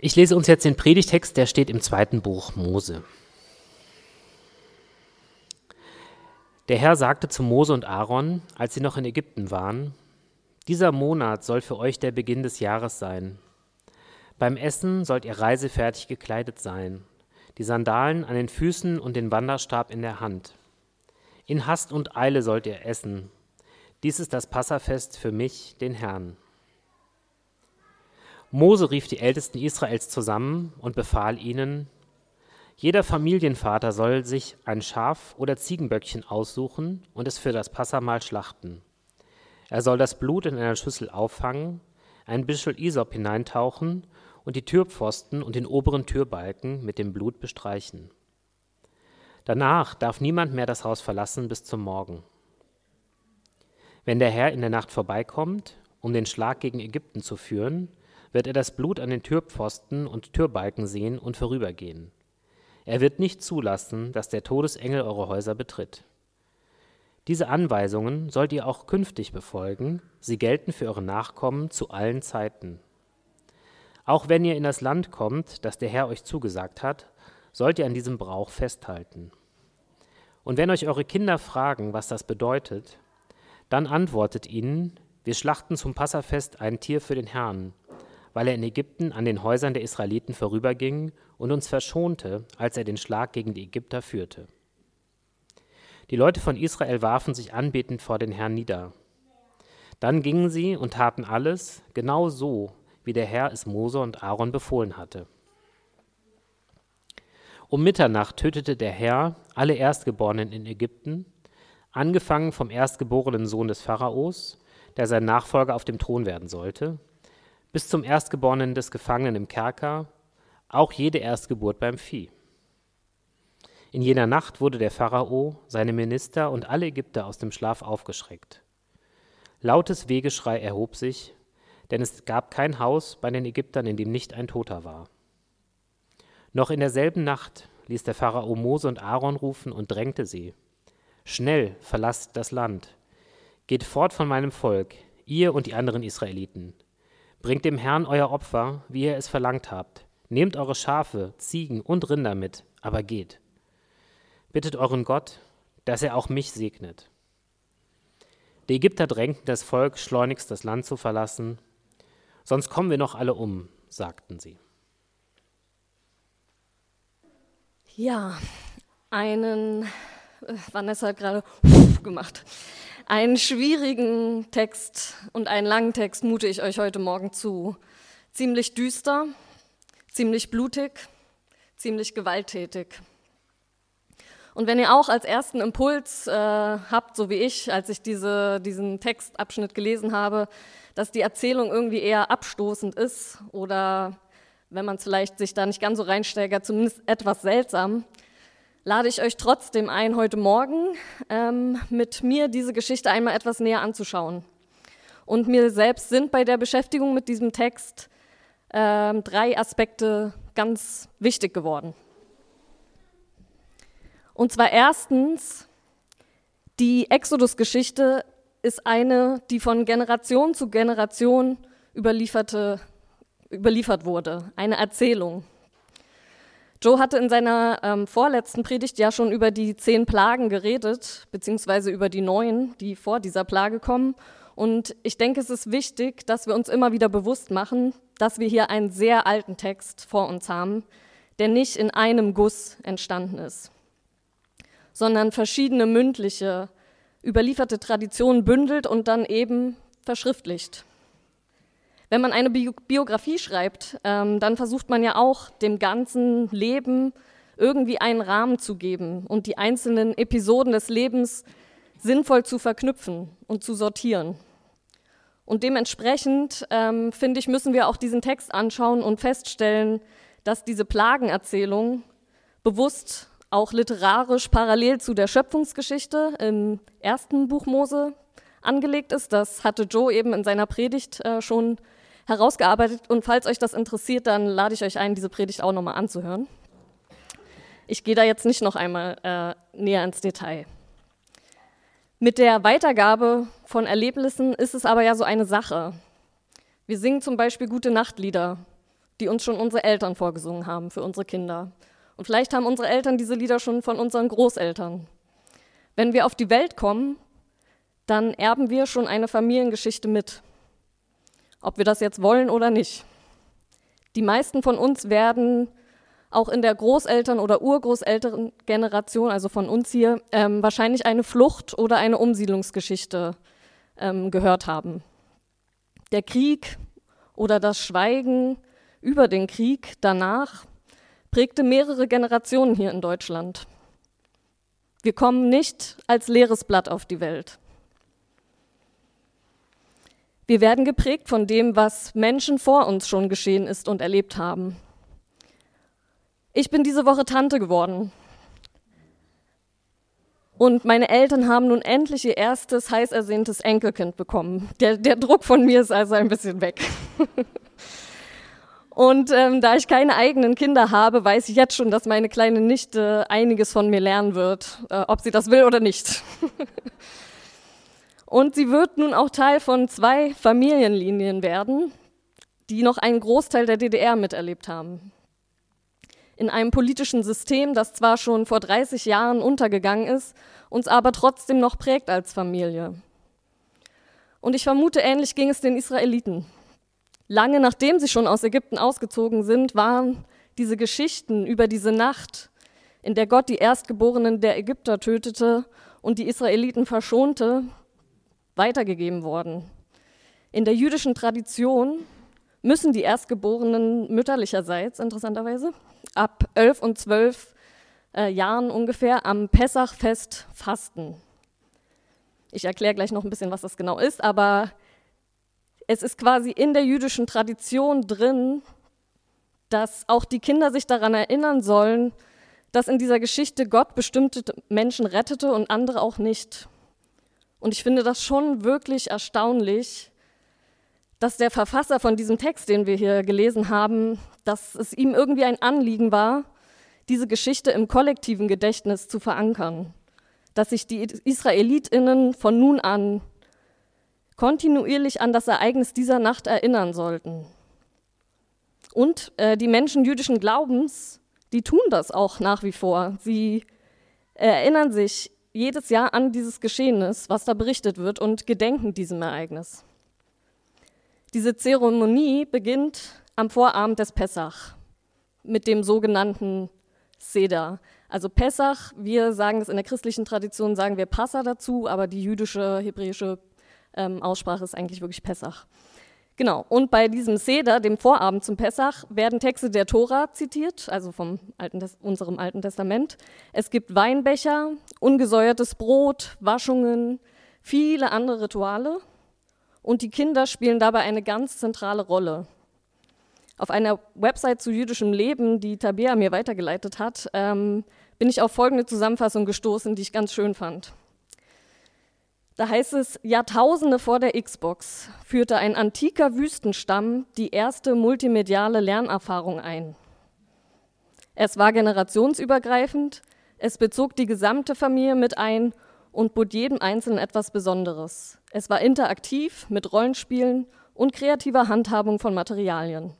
Ich lese uns jetzt den Predigtext, der steht im zweiten Buch Mose. Der Herr sagte zu Mose und Aaron, als sie noch in Ägypten waren, dieser Monat soll für euch der Beginn des Jahres sein. Beim Essen sollt ihr reisefertig gekleidet sein, die Sandalen an den Füßen und den Wanderstab in der Hand. In Hast und Eile sollt ihr essen. Dies ist das Passafest für mich, den Herrn. Mose rief die Ältesten Israels zusammen und befahl ihnen, jeder Familienvater soll sich ein Schaf oder Ziegenböckchen aussuchen und es für das Passamal schlachten. Er soll das Blut in einer Schüssel auffangen, ein Büschel Isop hineintauchen und die Türpfosten und den oberen Türbalken mit dem Blut bestreichen. Danach darf niemand mehr das Haus verlassen bis zum Morgen. Wenn der Herr in der Nacht vorbeikommt, um den Schlag gegen Ägypten zu führen, wird er das Blut an den Türpfosten und Türbalken sehen und vorübergehen. Er wird nicht zulassen, dass der Todesengel eure Häuser betritt. Diese Anweisungen sollt ihr auch künftig befolgen, sie gelten für eure Nachkommen zu allen Zeiten. Auch wenn ihr in das Land kommt, das der Herr euch zugesagt hat, sollt ihr an diesem Brauch festhalten. Und wenn euch eure Kinder fragen, was das bedeutet, dann antwortet ihnen, wir schlachten zum Passafest ein Tier für den Herrn, weil er in Ägypten an den Häusern der Israeliten vorüberging und uns verschonte, als er den Schlag gegen die Ägypter führte. Die Leute von Israel warfen sich anbetend vor den Herrn nieder. Dann gingen sie und taten alles genau so, wie der Herr es Mose und Aaron befohlen hatte. Um Mitternacht tötete der Herr alle Erstgeborenen in Ägypten, angefangen vom erstgeborenen Sohn des Pharaos, der sein Nachfolger auf dem Thron werden sollte, bis zum Erstgeborenen des Gefangenen im Kerker, auch jede Erstgeburt beim Vieh. In jener Nacht wurde der Pharao, seine Minister und alle Ägypter aus dem Schlaf aufgeschreckt. Lautes Wehgeschrei erhob sich, denn es gab kein Haus bei den Ägyptern, in dem nicht ein Toter war. Noch in derselben Nacht ließ der Pharao Mose und Aaron rufen und drängte sie. Schnell verlasst das Land. Geht fort von meinem Volk, ihr und die anderen Israeliten. Bringt dem Herrn euer Opfer, wie ihr es verlangt habt. Nehmt eure Schafe, Ziegen und Rinder mit, aber geht. Bittet euren Gott, dass er auch mich segnet. Die Ägypter drängten das Volk, schleunigst das Land zu verlassen. Sonst kommen wir noch alle um, sagten sie. Ja, einen, äh, Vanessa hat gerade gemacht, einen schwierigen Text und einen langen Text mute ich euch heute Morgen zu. Ziemlich düster, ziemlich blutig, ziemlich gewalttätig. Und wenn ihr auch als ersten Impuls äh, habt, so wie ich, als ich diese, diesen Textabschnitt gelesen habe, dass die Erzählung irgendwie eher abstoßend ist oder wenn man vielleicht sich da nicht ganz so reinsteigert, zumindest etwas seltsam, lade ich euch trotzdem ein, heute Morgen ähm, mit mir diese Geschichte einmal etwas näher anzuschauen. Und mir selbst sind bei der Beschäftigung mit diesem Text ähm, drei Aspekte ganz wichtig geworden. Und zwar erstens, die Exodus-Geschichte ist eine, die von Generation zu Generation überlieferte überliefert wurde, eine Erzählung. Joe hatte in seiner ähm, vorletzten Predigt ja schon über die zehn Plagen geredet, beziehungsweise über die neun, die vor dieser Plage kommen. Und ich denke, es ist wichtig, dass wir uns immer wieder bewusst machen, dass wir hier einen sehr alten Text vor uns haben, der nicht in einem Guss entstanden ist, sondern verschiedene mündliche, überlieferte Traditionen bündelt und dann eben verschriftlicht. Wenn man eine Biografie schreibt, ähm, dann versucht man ja auch dem ganzen Leben irgendwie einen Rahmen zu geben und die einzelnen Episoden des Lebens sinnvoll zu verknüpfen und zu sortieren. Und dementsprechend, ähm, finde ich, müssen wir auch diesen Text anschauen und feststellen, dass diese Plagenerzählung bewusst auch literarisch parallel zu der Schöpfungsgeschichte im ersten Buch Mose angelegt ist. Das hatte Joe eben in seiner Predigt äh, schon herausgearbeitet. Und falls euch das interessiert, dann lade ich euch ein, diese Predigt auch nochmal anzuhören. Ich gehe da jetzt nicht noch einmal äh, näher ins Detail. Mit der Weitergabe von Erlebnissen ist es aber ja so eine Sache. Wir singen zum Beispiel gute Nachtlieder, die uns schon unsere Eltern vorgesungen haben für unsere Kinder. Und vielleicht haben unsere Eltern diese Lieder schon von unseren Großeltern. Wenn wir auf die Welt kommen, dann erben wir schon eine Familiengeschichte mit, ob wir das jetzt wollen oder nicht. Die meisten von uns werden auch in der Großeltern- oder Urgroßelterngeneration, also von uns hier, ähm, wahrscheinlich eine Flucht oder eine Umsiedlungsgeschichte ähm, gehört haben. Der Krieg oder das Schweigen über den Krieg danach prägte mehrere Generationen hier in Deutschland. Wir kommen nicht als leeres Blatt auf die Welt. Wir werden geprägt von dem, was Menschen vor uns schon geschehen ist und erlebt haben. Ich bin diese Woche Tante geworden. Und meine Eltern haben nun endlich ihr erstes heiß ersehntes Enkelkind bekommen. Der, der Druck von mir ist also ein bisschen weg. Und ähm, da ich keine eigenen Kinder habe, weiß ich jetzt schon, dass meine kleine Nichte einiges von mir lernen wird, äh, ob sie das will oder nicht. Und sie wird nun auch Teil von zwei Familienlinien werden, die noch einen Großteil der DDR miterlebt haben in einem politischen System, das zwar schon vor 30 Jahren untergegangen ist, uns aber trotzdem noch prägt als Familie. Und ich vermute, ähnlich ging es den Israeliten. Lange nachdem sie schon aus Ägypten ausgezogen sind, waren diese Geschichten über diese Nacht, in der Gott die Erstgeborenen der Ägypter tötete und die Israeliten verschonte, weitergegeben worden. In der jüdischen Tradition müssen die Erstgeborenen mütterlicherseits, interessanterweise, ab elf und zwölf äh, Jahren ungefähr am Pessachfest fasten. Ich erkläre gleich noch ein bisschen, was das genau ist, aber es ist quasi in der jüdischen Tradition drin, dass auch die Kinder sich daran erinnern sollen, dass in dieser Geschichte Gott bestimmte Menschen rettete und andere auch nicht. Und ich finde das schon wirklich erstaunlich, dass der Verfasser von diesem Text, den wir hier gelesen haben, dass es ihm irgendwie ein Anliegen war, diese Geschichte im kollektiven Gedächtnis zu verankern, dass sich die Israelitinnen von nun an kontinuierlich an das Ereignis dieser Nacht erinnern sollten. Und äh, die Menschen jüdischen Glaubens, die tun das auch nach wie vor. Sie erinnern sich jedes Jahr an dieses Geschehnis, was da berichtet wird, und gedenken diesem Ereignis. Diese Zeremonie beginnt am Vorabend des Pessach mit dem sogenannten Seder. Also Pessach, wir sagen es in der christlichen Tradition, sagen wir Passa dazu, aber die jüdische, hebräische ähm, Aussprache ist eigentlich wirklich Pessach. Genau, und bei diesem Seder, dem Vorabend zum Pessach, werden Texte der Tora zitiert, also vom Alten, unserem Alten Testament. Es gibt Weinbecher, ungesäuertes Brot, Waschungen, viele andere Rituale und die Kinder spielen dabei eine ganz zentrale Rolle. Auf einer Website zu jüdischem Leben, die Tabea mir weitergeleitet hat, ähm, bin ich auf folgende Zusammenfassung gestoßen, die ich ganz schön fand. Da heißt es, Jahrtausende vor der Xbox führte ein antiker Wüstenstamm die erste multimediale Lernerfahrung ein. Es war generationsübergreifend, es bezog die gesamte Familie mit ein und bot jedem Einzelnen etwas Besonderes. Es war interaktiv mit Rollenspielen und kreativer Handhabung von Materialien.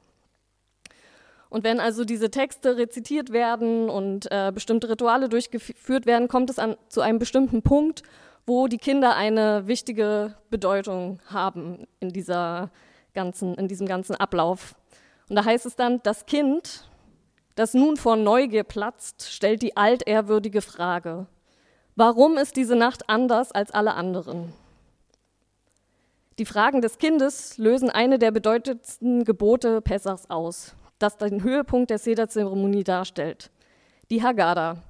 Und wenn also diese Texte rezitiert werden und äh, bestimmte Rituale durchgeführt werden, kommt es an, zu einem bestimmten Punkt, wo die Kinder eine wichtige Bedeutung haben in, dieser ganzen, in diesem ganzen Ablauf. Und da heißt es dann, das Kind, das nun vor Neugier platzt, stellt die altehrwürdige Frage, Warum ist diese Nacht anders als alle anderen? Die Fragen des Kindes lösen eine der bedeutendsten Gebote Pessachs aus, das den Höhepunkt der Seder-Zeremonie darstellt. Die Haggadah,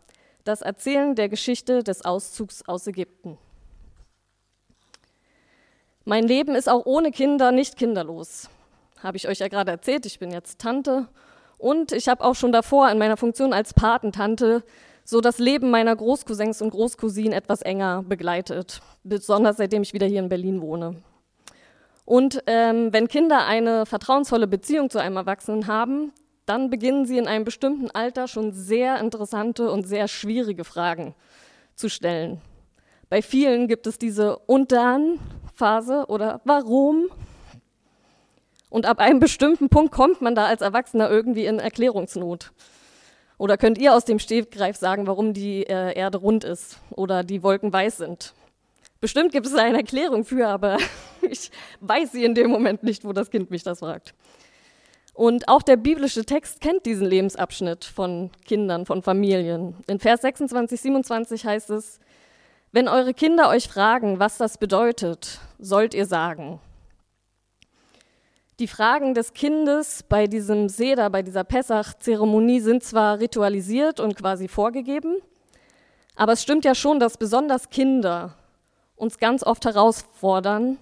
das Erzählen der Geschichte des Auszugs aus Ägypten. Mein Leben ist auch ohne Kinder nicht kinderlos. Habe ich euch ja gerade erzählt, ich bin jetzt Tante und ich habe auch schon davor in meiner Funktion als Patentante so das Leben meiner Großcousins und Großcousinen etwas enger begleitet, besonders seitdem ich wieder hier in Berlin wohne. Und ähm, wenn Kinder eine vertrauensvolle Beziehung zu einem Erwachsenen haben, dann beginnen sie in einem bestimmten Alter schon sehr interessante und sehr schwierige Fragen zu stellen. Bei vielen gibt es diese Und dann Phase oder Warum? Und ab einem bestimmten Punkt kommt man da als Erwachsener irgendwie in Erklärungsnot. Oder könnt ihr aus dem Stegreif sagen, warum die äh, Erde rund ist oder die Wolken weiß sind? Bestimmt gibt es da eine Erklärung für, aber ich weiß sie in dem Moment nicht, wo das Kind mich das fragt. Und auch der biblische Text kennt diesen Lebensabschnitt von Kindern, von Familien. In Vers 26, 27 heißt es, wenn eure Kinder euch fragen, was das bedeutet, sollt ihr sagen. Die Fragen des Kindes bei diesem Seder, bei dieser Pessach-Zeremonie sind zwar ritualisiert und quasi vorgegeben, aber es stimmt ja schon, dass besonders Kinder uns ganz oft herausfordern,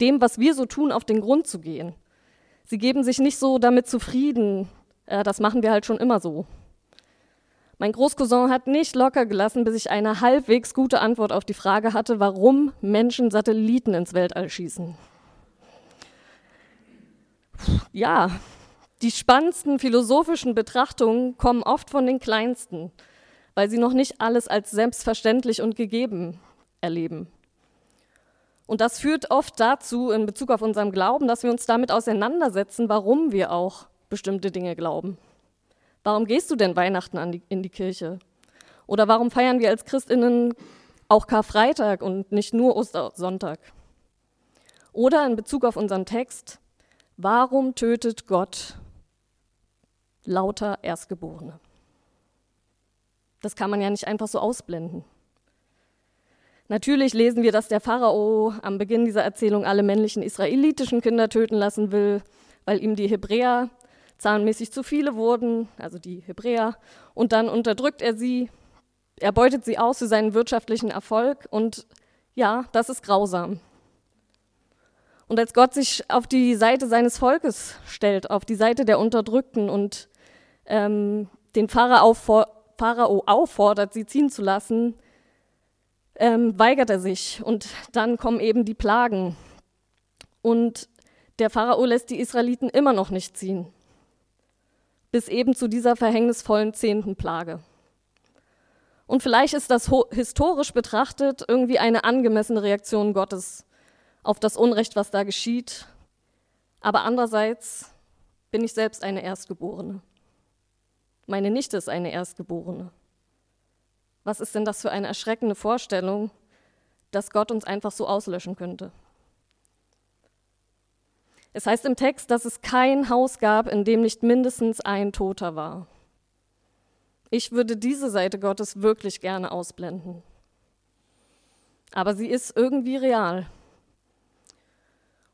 dem, was wir so tun, auf den Grund zu gehen. Sie geben sich nicht so damit zufrieden, das machen wir halt schon immer so. Mein Großcousin hat nicht locker gelassen, bis ich eine halbwegs gute Antwort auf die Frage hatte, warum Menschen Satelliten ins Weltall schießen. Ja, die spannendsten philosophischen Betrachtungen kommen oft von den Kleinsten, weil sie noch nicht alles als selbstverständlich und gegeben erleben. Und das führt oft dazu, in Bezug auf unseren Glauben, dass wir uns damit auseinandersetzen, warum wir auch bestimmte Dinge glauben. Warum gehst du denn Weihnachten die, in die Kirche? Oder warum feiern wir als Christinnen auch Karfreitag und nicht nur Ostersonntag? Oder in Bezug auf unseren Text, warum tötet Gott lauter Erstgeborene? Das kann man ja nicht einfach so ausblenden. Natürlich lesen wir, dass der Pharao am Beginn dieser Erzählung alle männlichen israelitischen Kinder töten lassen will, weil ihm die Hebräer zahlenmäßig zu viele wurden, also die Hebräer, und dann unterdrückt er sie, er beutet sie aus für seinen wirtschaftlichen Erfolg und ja, das ist grausam. Und als Gott sich auf die Seite seines Volkes stellt, auf die Seite der Unterdrückten und ähm, den Pharao, auffordert, sie ziehen zu lassen, ähm, weigert er sich und dann kommen eben die Plagen. Und der Pharao lässt die Israeliten immer noch nicht ziehen, bis eben zu dieser verhängnisvollen zehnten Plage. Und vielleicht ist das historisch betrachtet irgendwie eine angemessene Reaktion Gottes auf das Unrecht, was da geschieht. Aber andererseits bin ich selbst eine Erstgeborene. Meine Nichte ist eine Erstgeborene. Was ist denn das für eine erschreckende Vorstellung, dass Gott uns einfach so auslöschen könnte? Es heißt im Text, dass es kein Haus gab, in dem nicht mindestens ein Toter war. Ich würde diese Seite Gottes wirklich gerne ausblenden. Aber sie ist irgendwie real.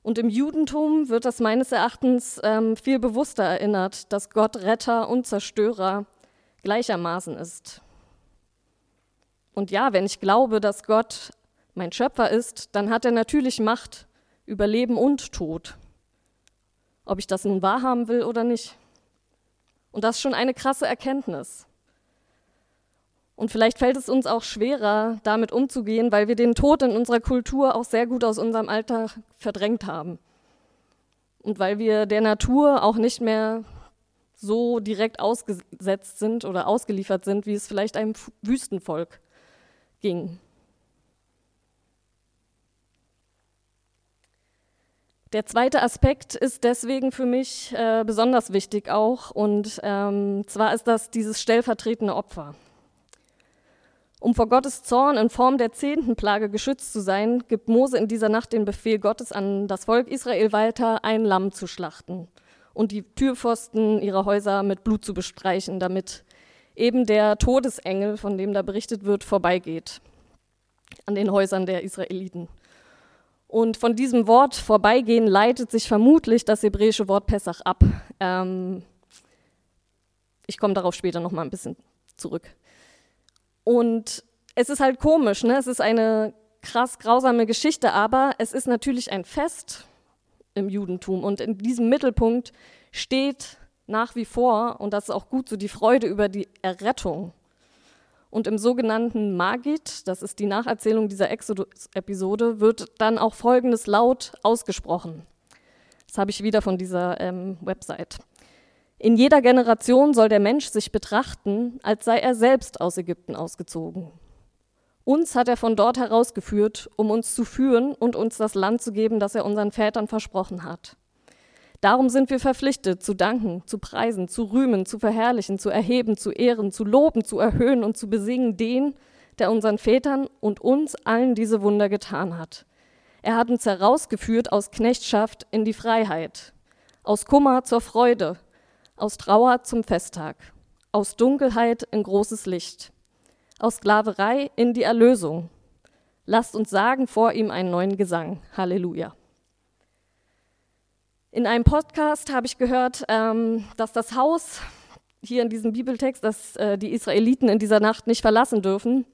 Und im Judentum wird das meines Erachtens ähm, viel bewusster erinnert, dass Gott Retter und Zerstörer gleichermaßen ist. Und ja, wenn ich glaube, dass Gott mein Schöpfer ist, dann hat er natürlich Macht über Leben und Tod. Ob ich das nun wahrhaben will oder nicht. Und das ist schon eine krasse Erkenntnis. Und vielleicht fällt es uns auch schwerer, damit umzugehen, weil wir den Tod in unserer Kultur auch sehr gut aus unserem Alltag verdrängt haben. Und weil wir der Natur auch nicht mehr so direkt ausgesetzt sind oder ausgeliefert sind, wie es vielleicht einem Wüstenvolk ging. Der zweite Aspekt ist deswegen für mich äh, besonders wichtig auch, und ähm, zwar ist das dieses stellvertretende Opfer. Um vor Gottes Zorn in Form der zehnten Plage geschützt zu sein, gibt Mose in dieser Nacht den Befehl Gottes an das Volk Israel weiter, ein Lamm zu schlachten und die Türpfosten ihrer Häuser mit Blut zu bestreichen, damit eben der Todesengel, von dem da berichtet wird, vorbeigeht an den Häusern der Israeliten. Und von diesem Wort vorbeigehen leitet sich vermutlich das hebräische Wort Pessach ab. Ähm, ich komme darauf später noch mal ein bisschen zurück. Und es ist halt komisch, ne? es ist eine krass grausame Geschichte, aber es ist natürlich ein Fest im Judentum. Und in diesem Mittelpunkt steht nach wie vor, und das ist auch gut so, die Freude über die Errettung. Und im sogenannten Magid, das ist die Nacherzählung dieser Exodus-Episode, wird dann auch Folgendes laut ausgesprochen. Das habe ich wieder von dieser ähm, Website. In jeder Generation soll der Mensch sich betrachten, als sei er selbst aus Ägypten ausgezogen. Uns hat er von dort herausgeführt, um uns zu führen und uns das Land zu geben, das er unseren Vätern versprochen hat. Darum sind wir verpflichtet, zu danken, zu preisen, zu rühmen, zu verherrlichen, zu erheben, zu ehren, zu loben, zu erhöhen und zu besingen den, der unseren Vätern und uns allen diese Wunder getan hat. Er hat uns herausgeführt aus Knechtschaft in die Freiheit, aus Kummer zur Freude, aus Trauer zum Festtag, aus Dunkelheit in großes Licht, aus Sklaverei in die Erlösung. Lasst uns sagen vor ihm einen neuen Gesang. Halleluja. In einem Podcast habe ich gehört, ähm, dass das Haus hier in diesem Bibeltext, das äh, die Israeliten in dieser Nacht nicht verlassen dürfen,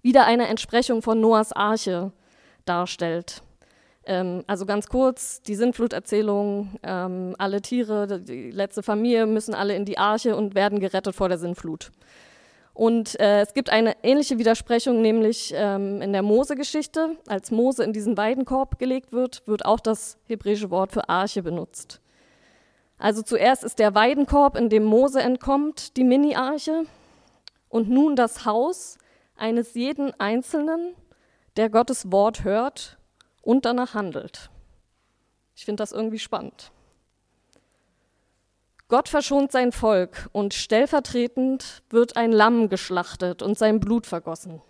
wieder eine Entsprechung von Noahs Arche darstellt. Ähm, also ganz kurz, die Sintfluterzählung, ähm, alle Tiere, die letzte Familie müssen alle in die Arche und werden gerettet vor der Sintflut. Und äh, es gibt eine ähnliche Widersprechung, nämlich ähm, in der Mose-Geschichte. Als Mose in diesen Weidenkorb gelegt wird, wird auch das hebräische Wort für Arche benutzt. Also zuerst ist der Weidenkorb, in dem Mose entkommt, die Mini-Arche. Und nun das Haus eines jeden Einzelnen, der Gottes Wort hört und danach handelt. Ich finde das irgendwie spannend. Gott verschont sein Volk und stellvertretend wird ein Lamm geschlachtet und sein Blut vergossen.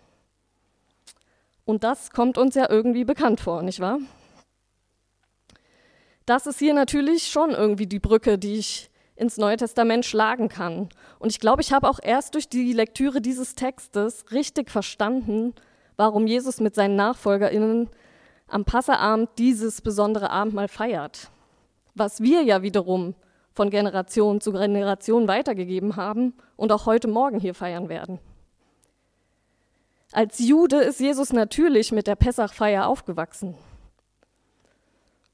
Und das kommt uns ja irgendwie bekannt vor, nicht wahr? Das ist hier natürlich schon irgendwie die Brücke, die ich ins Neue Testament schlagen kann. Und ich glaube, ich habe auch erst durch die Lektüre dieses Textes richtig verstanden, warum Jesus mit seinen Nachfolgerinnen am Passaabend dieses besondere Abendmahl feiert. Was wir ja wiederum von Generation zu Generation weitergegeben haben und auch heute Morgen hier feiern werden. Als Jude ist Jesus natürlich mit der Pessachfeier aufgewachsen.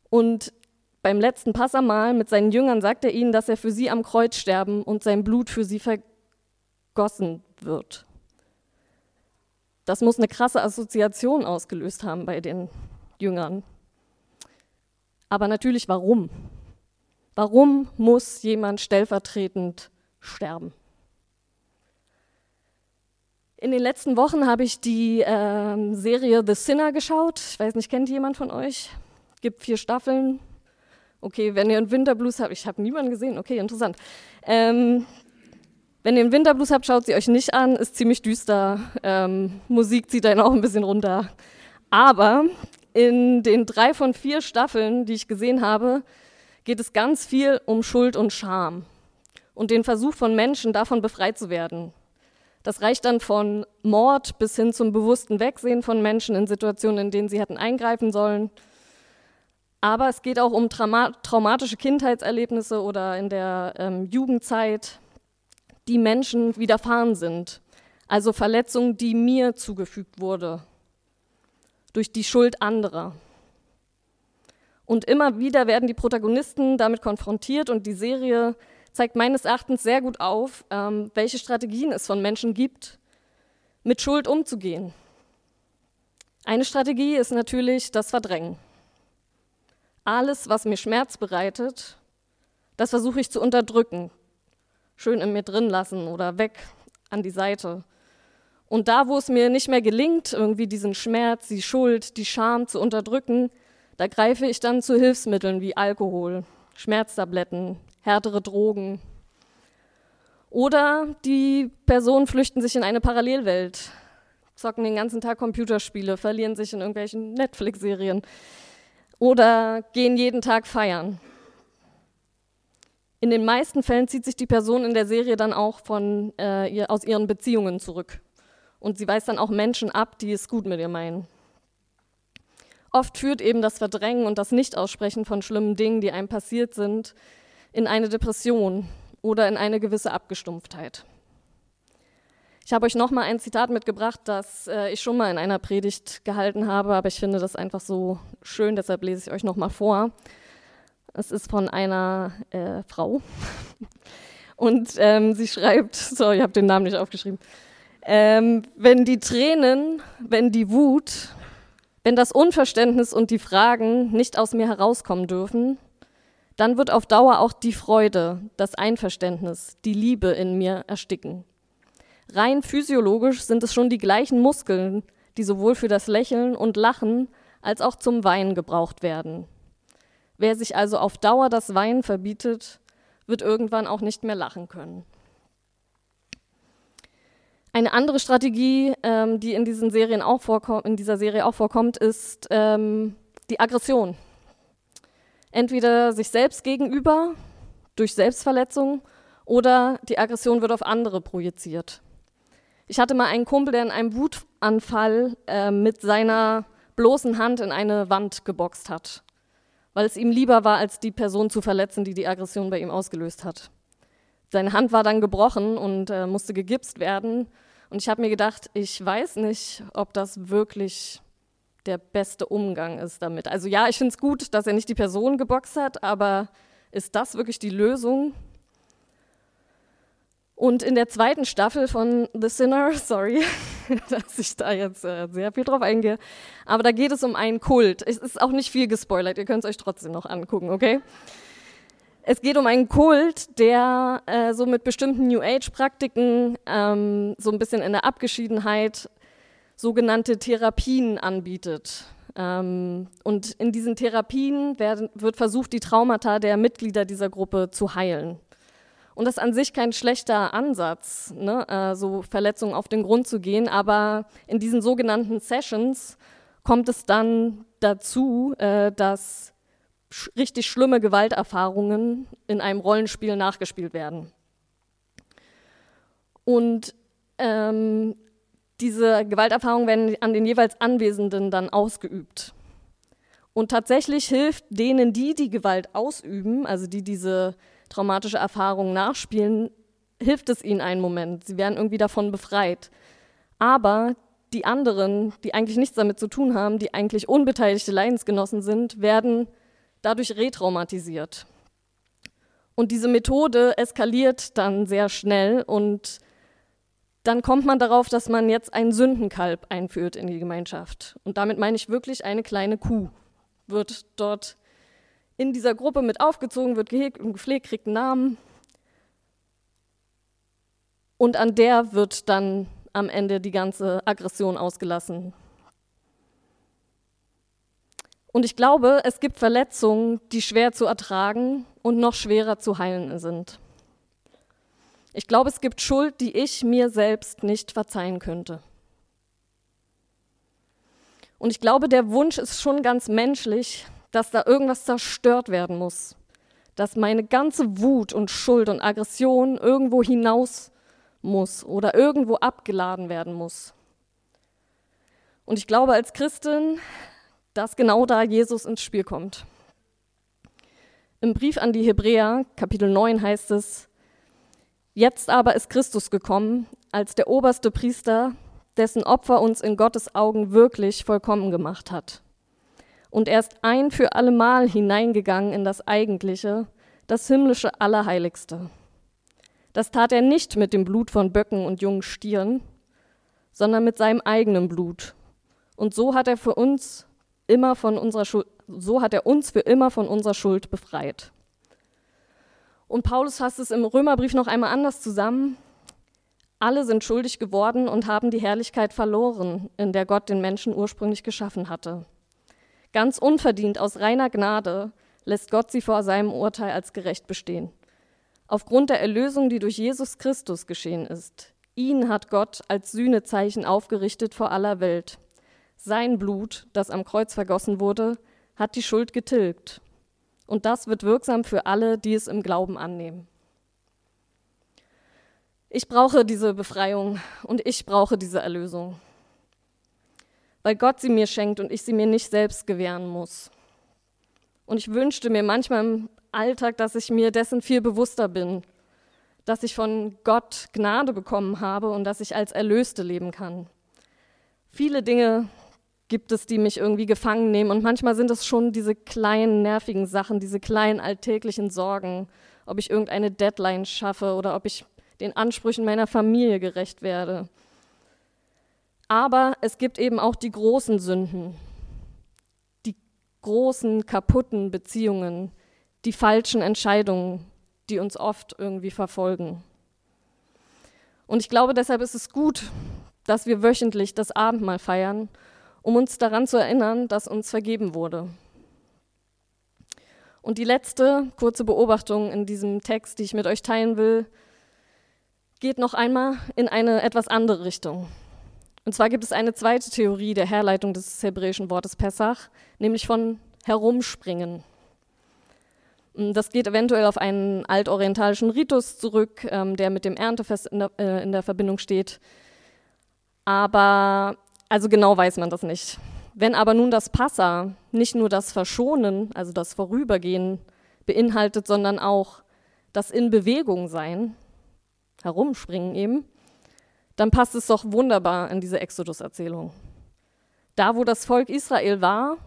Und beim letzten Passamal mit seinen Jüngern sagt er ihnen, dass er für sie am Kreuz sterben und sein Blut für sie vergossen wird. Das muss eine krasse Assoziation ausgelöst haben bei den Jüngern. Aber natürlich warum? Warum muss jemand stellvertretend sterben? In den letzten Wochen habe ich die äh, Serie The Sinner geschaut. Ich weiß nicht, kennt jemand von euch? Gibt vier Staffeln. Okay, wenn ihr einen Winterblues habt, ich habe niemanden gesehen. Okay, interessant. Ähm, wenn ihr einen Winterblues habt, schaut sie euch nicht an. Ist ziemlich düster. Ähm, Musik zieht einen auch ein bisschen runter. Aber in den drei von vier Staffeln, die ich gesehen habe, geht es ganz viel um Schuld und Scham und den Versuch von Menschen, davon befreit zu werden. Das reicht dann von Mord bis hin zum bewussten Wegsehen von Menschen in Situationen, in denen sie hätten eingreifen sollen. Aber es geht auch um trauma traumatische Kindheitserlebnisse oder in der ähm, Jugendzeit, die Menschen widerfahren sind. Also Verletzungen, die mir zugefügt wurde durch die Schuld anderer. Und immer wieder werden die Protagonisten damit konfrontiert und die Serie zeigt meines Erachtens sehr gut auf, ähm, welche Strategien es von Menschen gibt, mit Schuld umzugehen. Eine Strategie ist natürlich das Verdrängen. Alles, was mir Schmerz bereitet, das versuche ich zu unterdrücken, schön in mir drin lassen oder weg an die Seite. Und da, wo es mir nicht mehr gelingt, irgendwie diesen Schmerz, die Schuld, die Scham zu unterdrücken, da greife ich dann zu Hilfsmitteln wie Alkohol, Schmerztabletten, härtere Drogen. Oder die Personen flüchten sich in eine Parallelwelt, zocken den ganzen Tag Computerspiele, verlieren sich in irgendwelchen Netflix-Serien oder gehen jeden Tag feiern. In den meisten Fällen zieht sich die Person in der Serie dann auch von, äh, ihr, aus ihren Beziehungen zurück. Und sie weist dann auch Menschen ab, die es gut mit ihr meinen. Oft führt eben das Verdrängen und das Nichtaussprechen von schlimmen Dingen, die einem passiert sind, in eine Depression oder in eine gewisse Abgestumpftheit. Ich habe euch noch mal ein Zitat mitgebracht, das äh, ich schon mal in einer Predigt gehalten habe, aber ich finde das einfach so schön, deshalb lese ich euch noch mal vor. Es ist von einer äh, Frau und ähm, sie schreibt, sorry, ich habe den Namen nicht aufgeschrieben. Ähm, wenn die Tränen, wenn die Wut wenn das Unverständnis und die Fragen nicht aus mir herauskommen dürfen, dann wird auf Dauer auch die Freude, das Einverständnis, die Liebe in mir ersticken. Rein physiologisch sind es schon die gleichen Muskeln, die sowohl für das Lächeln und Lachen als auch zum Weinen gebraucht werden. Wer sich also auf Dauer das Weinen verbietet, wird irgendwann auch nicht mehr lachen können. Eine andere Strategie, ähm, die in, diesen Serien auch in dieser Serie auch vorkommt, ist ähm, die Aggression. Entweder sich selbst gegenüber durch Selbstverletzung oder die Aggression wird auf andere projiziert. Ich hatte mal einen Kumpel, der in einem Wutanfall äh, mit seiner bloßen Hand in eine Wand geboxt hat, weil es ihm lieber war, als die Person zu verletzen, die die Aggression bei ihm ausgelöst hat. Seine Hand war dann gebrochen und äh, musste gegipst werden. Und ich habe mir gedacht, ich weiß nicht, ob das wirklich der beste Umgang ist damit. Also ja, ich finde es gut, dass er nicht die Person geboxt hat, aber ist das wirklich die Lösung? Und in der zweiten Staffel von The Sinner, sorry, dass ich da jetzt äh, sehr viel drauf eingehe, aber da geht es um einen Kult. Es ist auch nicht viel gespoilert, ihr könnt es euch trotzdem noch angucken, okay? Es geht um einen Kult, der äh, so mit bestimmten New Age-Praktiken ähm, so ein bisschen in der Abgeschiedenheit sogenannte Therapien anbietet. Ähm, und in diesen Therapien werden, wird versucht, die Traumata der Mitglieder dieser Gruppe zu heilen. Und das ist an sich kein schlechter Ansatz, ne, äh, so Verletzungen auf den Grund zu gehen, aber in diesen sogenannten Sessions kommt es dann dazu, äh, dass sch richtig schlimme Gewalterfahrungen in einem Rollenspiel nachgespielt werden. Und ähm, diese Gewalterfahrungen werden an den jeweils Anwesenden dann ausgeübt. Und tatsächlich hilft denen, die die Gewalt ausüben, also die diese traumatische Erfahrungen nachspielen, hilft es ihnen einen Moment. Sie werden irgendwie davon befreit. Aber die anderen, die eigentlich nichts damit zu tun haben, die eigentlich unbeteiligte Leidensgenossen sind, werden dadurch retraumatisiert. Und diese Methode eskaliert dann sehr schnell und dann kommt man darauf, dass man jetzt einen Sündenkalb einführt in die Gemeinschaft. Und damit meine ich wirklich eine kleine Kuh wird dort in dieser Gruppe mit aufgezogen, wird gehegt und gepflegt, kriegt einen Namen. Und an der wird dann am Ende die ganze Aggression ausgelassen. Und ich glaube, es gibt Verletzungen, die schwer zu ertragen und noch schwerer zu heilen sind. Ich glaube, es gibt Schuld, die ich mir selbst nicht verzeihen könnte. Und ich glaube, der Wunsch ist schon ganz menschlich, dass da irgendwas zerstört werden muss, dass meine ganze Wut und Schuld und Aggression irgendwo hinaus muss oder irgendwo abgeladen werden muss. Und ich glaube als Christin, dass genau da Jesus ins Spiel kommt. Im Brief an die Hebräer, Kapitel 9 heißt es, Jetzt aber ist Christus gekommen als der oberste Priester, dessen Opfer uns in Gottes Augen wirklich vollkommen gemacht hat und er ist ein für allemal hineingegangen in das Eigentliche, das himmlische Allerheiligste. Das tat er nicht mit dem Blut von Böcken und jungen Stieren, sondern mit seinem eigenen Blut. Und so hat er für uns immer von unserer Schuld, so hat er uns für immer von unserer Schuld befreit. Und Paulus fasst es im Römerbrief noch einmal anders zusammen. Alle sind schuldig geworden und haben die Herrlichkeit verloren, in der Gott den Menschen ursprünglich geschaffen hatte. Ganz unverdient aus reiner Gnade lässt Gott sie vor seinem Urteil als gerecht bestehen. Aufgrund der Erlösung, die durch Jesus Christus geschehen ist. Ihn hat Gott als Sühnezeichen aufgerichtet vor aller Welt. Sein Blut, das am Kreuz vergossen wurde, hat die Schuld getilgt. Und das wird wirksam für alle, die es im Glauben annehmen. Ich brauche diese Befreiung und ich brauche diese Erlösung weil Gott sie mir schenkt und ich sie mir nicht selbst gewähren muss. Und ich wünschte mir manchmal im Alltag, dass ich mir dessen viel bewusster bin, dass ich von Gott Gnade bekommen habe und dass ich als Erlöste leben kann. Viele Dinge gibt es, die mich irgendwie gefangen nehmen und manchmal sind es schon diese kleinen nervigen Sachen, diese kleinen alltäglichen Sorgen, ob ich irgendeine Deadline schaffe oder ob ich den Ansprüchen meiner Familie gerecht werde aber es gibt eben auch die großen Sünden, die großen kaputten Beziehungen, die falschen Entscheidungen, die uns oft irgendwie verfolgen. Und ich glaube, deshalb ist es gut, dass wir wöchentlich das Abendmahl feiern, um uns daran zu erinnern, dass uns vergeben wurde. Und die letzte kurze Beobachtung in diesem Text, die ich mit euch teilen will, geht noch einmal in eine etwas andere Richtung. Und zwar gibt es eine zweite Theorie der Herleitung des hebräischen Wortes Pessach, nämlich von herumspringen. Das geht eventuell auf einen altorientalischen Ritus zurück, ähm, der mit dem Erntefest in der, äh, in der Verbindung steht. Aber also genau weiß man das nicht. Wenn aber nun das Passa nicht nur das Verschonen, also das Vorübergehen beinhaltet, sondern auch das in Bewegung sein, herumspringen eben, dann passt es doch wunderbar in diese Exodus-Erzählung. Da, wo das Volk Israel war,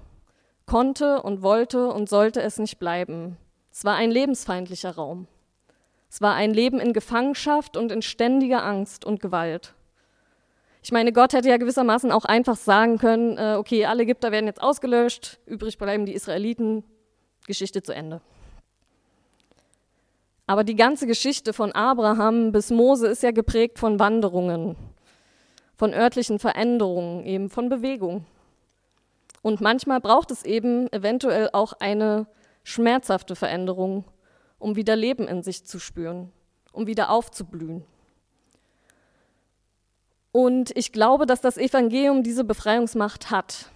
konnte und wollte und sollte es nicht bleiben. Es war ein lebensfeindlicher Raum. Es war ein Leben in Gefangenschaft und in ständiger Angst und Gewalt. Ich meine, Gott hätte ja gewissermaßen auch einfach sagen können, äh, okay, alle Ägypter werden jetzt ausgelöscht, übrig bleiben die Israeliten, Geschichte zu Ende. Aber die ganze Geschichte von Abraham bis Mose ist ja geprägt von Wanderungen, von örtlichen Veränderungen, eben von Bewegung. Und manchmal braucht es eben eventuell auch eine schmerzhafte Veränderung, um wieder Leben in sich zu spüren, um wieder aufzublühen. Und ich glaube, dass das Evangelium diese Befreiungsmacht hat.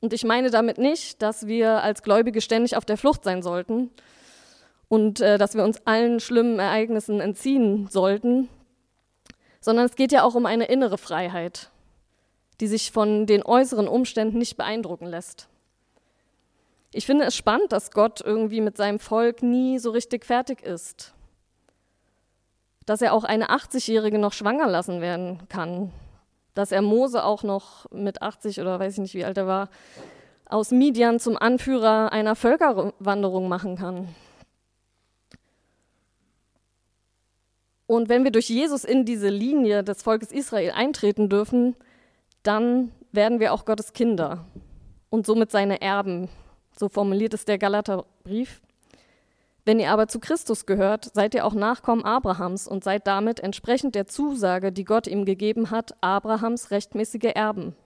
Und ich meine damit nicht, dass wir als Gläubige ständig auf der Flucht sein sollten und äh, dass wir uns allen schlimmen Ereignissen entziehen sollten, sondern es geht ja auch um eine innere Freiheit, die sich von den äußeren Umständen nicht beeindrucken lässt. Ich finde es spannend, dass Gott irgendwie mit seinem Volk nie so richtig fertig ist dass er auch eine 80-Jährige noch schwanger lassen werden kann, dass er Mose auch noch mit 80 oder weiß ich nicht, wie alt er war, aus Midian zum Anführer einer Völkerwanderung machen kann. Und wenn wir durch Jesus in diese Linie des Volkes Israel eintreten dürfen, dann werden wir auch Gottes Kinder und somit seine Erben. So formuliert es der Galaterbrief. Wenn ihr aber zu Christus gehört, seid ihr auch Nachkommen Abrahams und seid damit entsprechend der Zusage, die Gott ihm gegeben hat, Abrahams rechtmäßige Erben.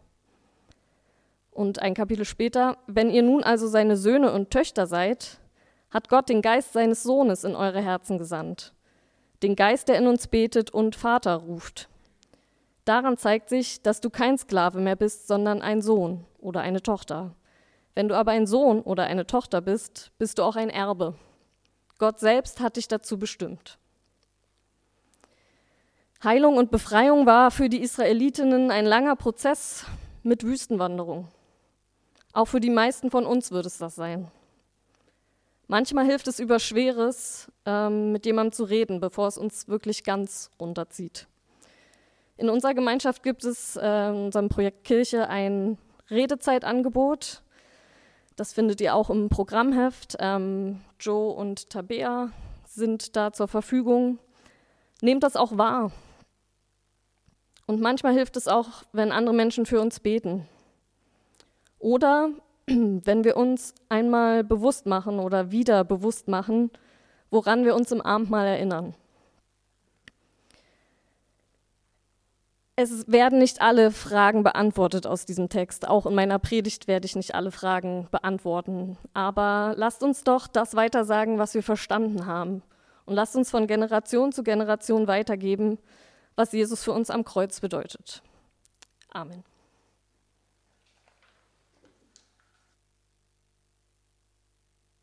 Und ein Kapitel später, wenn ihr nun also seine Söhne und Töchter seid, hat Gott den Geist seines Sohnes in eure Herzen gesandt, den Geist, der in uns betet und Vater ruft. Daran zeigt sich, dass du kein Sklave mehr bist, sondern ein Sohn oder eine Tochter. Wenn du aber ein Sohn oder eine Tochter bist, bist du auch ein Erbe. Gott selbst hat dich dazu bestimmt. Heilung und Befreiung war für die Israelitinnen ein langer Prozess mit Wüstenwanderung. Auch für die meisten von uns wird es das sein. Manchmal hilft es über Schweres, ähm, mit jemandem zu reden, bevor es uns wirklich ganz runterzieht. In unserer Gemeinschaft gibt es äh, in unserem Projekt Kirche ein Redezeitangebot. Das findet ihr auch im Programmheft. Ähm, Joe und Tabea sind da zur Verfügung. Nehmt das auch wahr. Und manchmal hilft es auch, wenn andere Menschen für uns beten. Oder wenn wir uns einmal bewusst machen oder wieder bewusst machen, woran wir uns im Abendmahl erinnern. Es werden nicht alle Fragen beantwortet aus diesem Text. Auch in meiner Predigt werde ich nicht alle Fragen beantworten. Aber lasst uns doch das weitersagen, was wir verstanden haben. Und lasst uns von Generation zu Generation weitergeben, was Jesus für uns am Kreuz bedeutet. Amen.